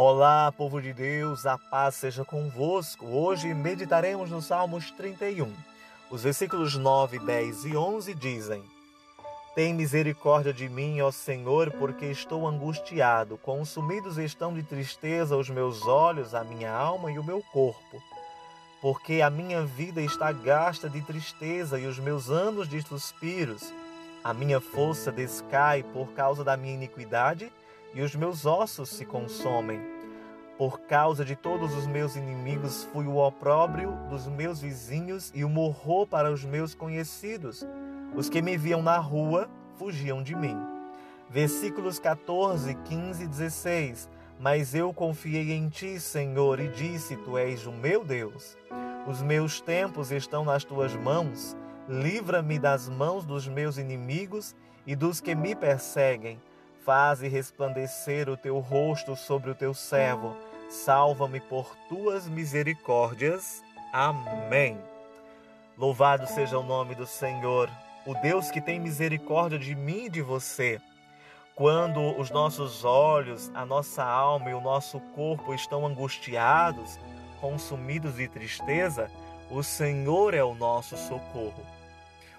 Olá, povo de Deus, a paz seja convosco. Hoje meditaremos no Salmos 31. Os versículos 9, 10 e 11 dizem: Tem misericórdia de mim, ó Senhor, porque estou angustiado. Consumidos estão de tristeza os meus olhos, a minha alma e o meu corpo. Porque a minha vida está gasta de tristeza e os meus anos de suspiros. A minha força descai por causa da minha iniquidade e os meus ossos se consomem. Por causa de todos os meus inimigos fui o opróbrio dos meus vizinhos e o morro para os meus conhecidos. Os que me viam na rua fugiam de mim. Versículos 14, 15 e 16. Mas eu confiei em ti, Senhor, e disse: Tu és o meu Deus. Os meus tempos estão nas tuas mãos. Livra-me das mãos dos meus inimigos e dos que me perseguem Faze resplandecer o teu rosto sobre o teu servo. Salva-me por tuas misericórdias. Amém. Louvado seja o nome do Senhor, o Deus que tem misericórdia de mim e de você. Quando os nossos olhos, a nossa alma e o nosso corpo estão angustiados, consumidos de tristeza, o Senhor é o nosso socorro.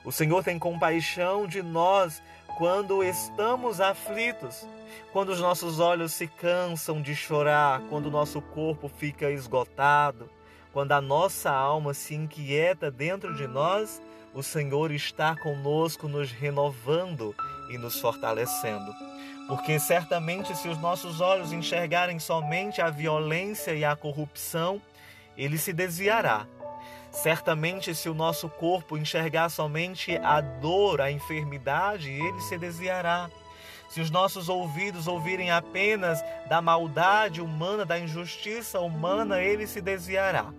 O Senhor tem compaixão de nós quando estamos aflitos, quando os nossos olhos se cansam de chorar, quando o nosso corpo fica esgotado, quando a nossa alma se inquieta dentro de nós, o Senhor está conosco, nos renovando e nos fortalecendo. Porque certamente, se os nossos olhos enxergarem somente a violência e a corrupção, ele se desviará Certamente, se o nosso corpo enxergar somente a dor, a enfermidade, ele se desviará. Se os nossos ouvidos ouvirem apenas da maldade humana, da injustiça humana, ele se desviará.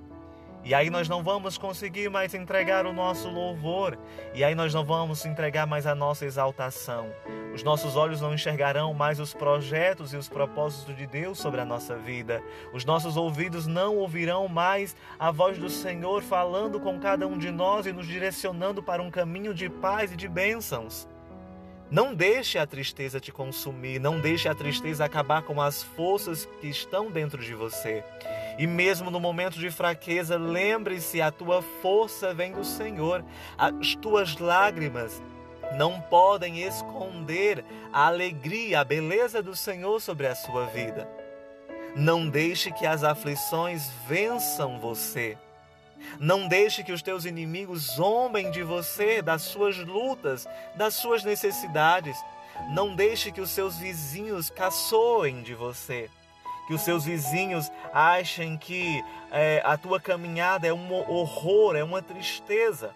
E aí nós não vamos conseguir mais entregar o nosso louvor, e aí nós não vamos entregar mais a nossa exaltação. Os nossos olhos não enxergarão mais os projetos e os propósitos de Deus sobre a nossa vida. Os nossos ouvidos não ouvirão mais a voz do Senhor falando com cada um de nós e nos direcionando para um caminho de paz e de bênçãos. Não deixe a tristeza te consumir, não deixe a tristeza acabar com as forças que estão dentro de você. E mesmo no momento de fraqueza, lembre-se: a tua força vem do Senhor, as tuas lágrimas não podem esconder a alegria, a beleza do Senhor sobre a sua vida. Não deixe que as aflições vençam você. Não deixe que os teus inimigos zombem de você, das suas lutas, das suas necessidades. Não deixe que os seus vizinhos caçoem de você. Que os seus vizinhos achem que é, a tua caminhada é um horror, é uma tristeza.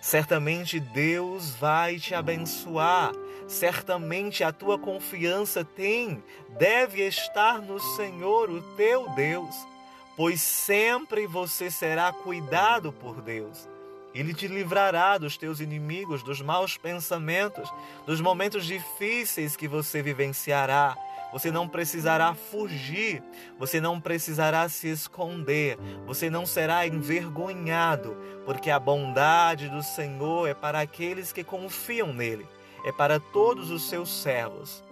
Certamente Deus vai te abençoar. Certamente a tua confiança tem, deve estar no Senhor, o teu Deus, pois sempre você será cuidado por Deus. Ele te livrará dos teus inimigos, dos maus pensamentos, dos momentos difíceis que você vivenciará. Você não precisará fugir, você não precisará se esconder, você não será envergonhado, porque a bondade do Senhor é para aqueles que confiam nele, é para todos os seus servos.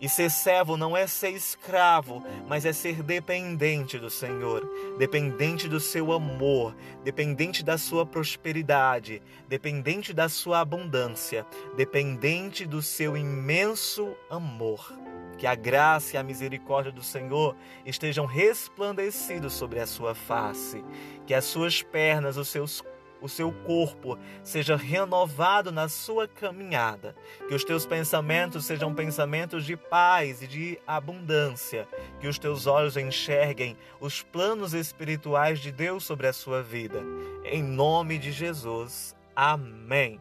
E ser servo não é ser escravo, mas é ser dependente do Senhor, dependente do seu amor, dependente da sua prosperidade, dependente da sua abundância, dependente do seu imenso amor. Que a graça e a misericórdia do Senhor estejam resplandecidos sobre a sua face, que as suas pernas, os seus o seu corpo seja renovado na sua caminhada, que os teus pensamentos sejam pensamentos de paz e de abundância, que os teus olhos enxerguem os planos espirituais de Deus sobre a sua vida. Em nome de Jesus. Amém.